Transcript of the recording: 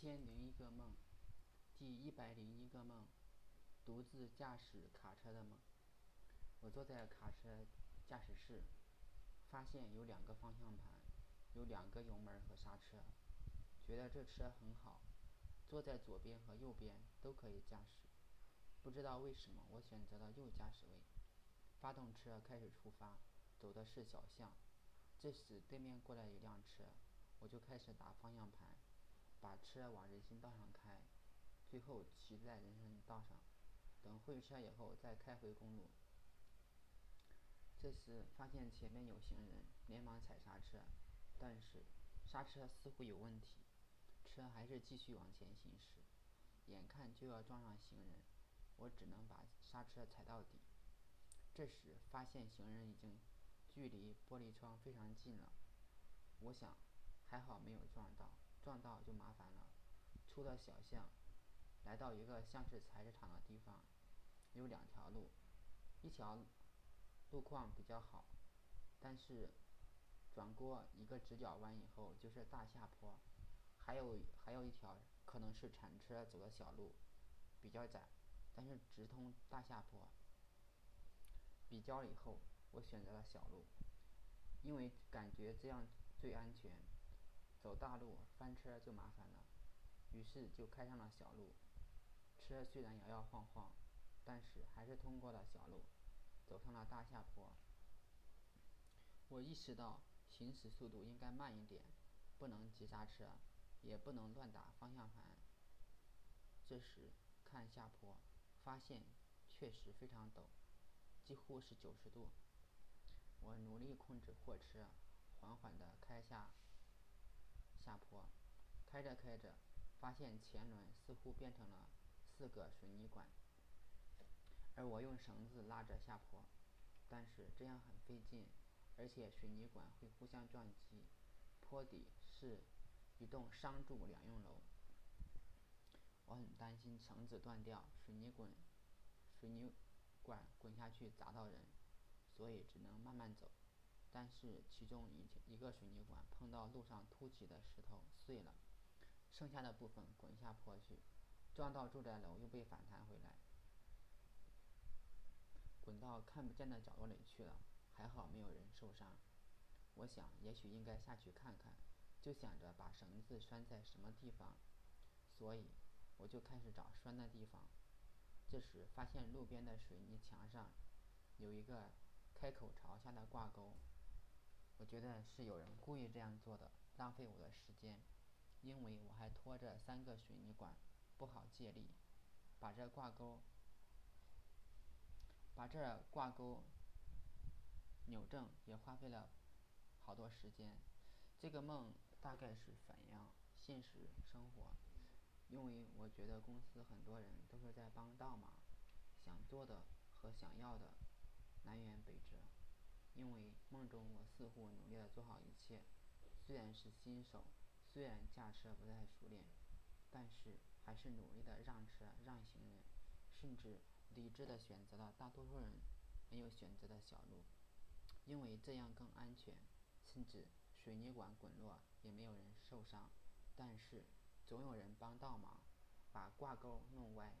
千零一个梦，第一百零一个梦，独自驾驶卡车的梦。我坐在卡车驾驶室，发现有两个方向盘，有两个油门和刹车，觉得这车很好，坐在左边和右边都可以驾驶。不知道为什么，我选择了右驾驶位。发动车开始出发，走的是小巷。这时对面过来一辆车，我就开始打方向盘。把车往人行道上开，最后骑在人行道上，等会车以后再开回公路。这时发现前面有行人，连忙踩刹车，但是刹车似乎有问题，车还是继续往前行驶。眼看就要撞上行人，我只能把刹车踩到底。这时发现行人已经距离玻璃窗非常近了，我想还好没有撞到。撞到就麻烦了。出了小巷，来到一个像是菜市场的地方，有两条路，一条路况比较好，但是转过一个直角弯以后就是大下坡，还有还有一条可能是铲车走的小路，比较窄，但是直通大下坡。比较以后，我选择了小路，因为感觉这样最安全。走大路翻车就麻烦了，于是就开上了小路。车虽然摇摇晃晃，但是还是通过了小路，走上了大下坡。我意识到行驶速度应该慢一点，不能急刹车，也不能乱打方向盘。这时看下坡，发现确实非常陡，几乎是九十度。我努力控制货车，缓缓地开下。下坡，开着开着，发现前轮似乎变成了四个水泥管，而我用绳子拉着下坡，但是这样很费劲，而且水泥管会互相撞击。坡底是一栋商住两用楼，我很担心绳子断掉，水泥滚，水泥管滚下去砸到人，所以只能慢慢走。但是其中一一个水泥管碰到路上凸起的石头碎了，剩下的部分滚下坡去，撞到住宅楼又被反弹回来，滚到看不见的角落里去了。还好没有人受伤。我想也许应该下去看看，就想着把绳子拴在什么地方，所以我就开始找拴的地方。这时发现路边的水泥墙上有一个开口朝下的挂钩。我觉得是有人故意这样做的，浪费我的时间，因为我还拖着三个水泥管，不好借力，把这挂钩，把这挂钩扭正也花费了好多时间。这个梦大概是反映现实生活，因为我觉得公司很多人都是在帮倒忙，想做的和想要的南辕北辙。中我似乎努力的做好一切，虽然是新手，虽然驾车不太熟练，但是还是努力的让车让行人，甚至理智的选择了大多数人没有选择的小路，因为这样更安全，甚至水泥管滚落也没有人受伤，但是总有人帮倒忙，把挂钩弄歪，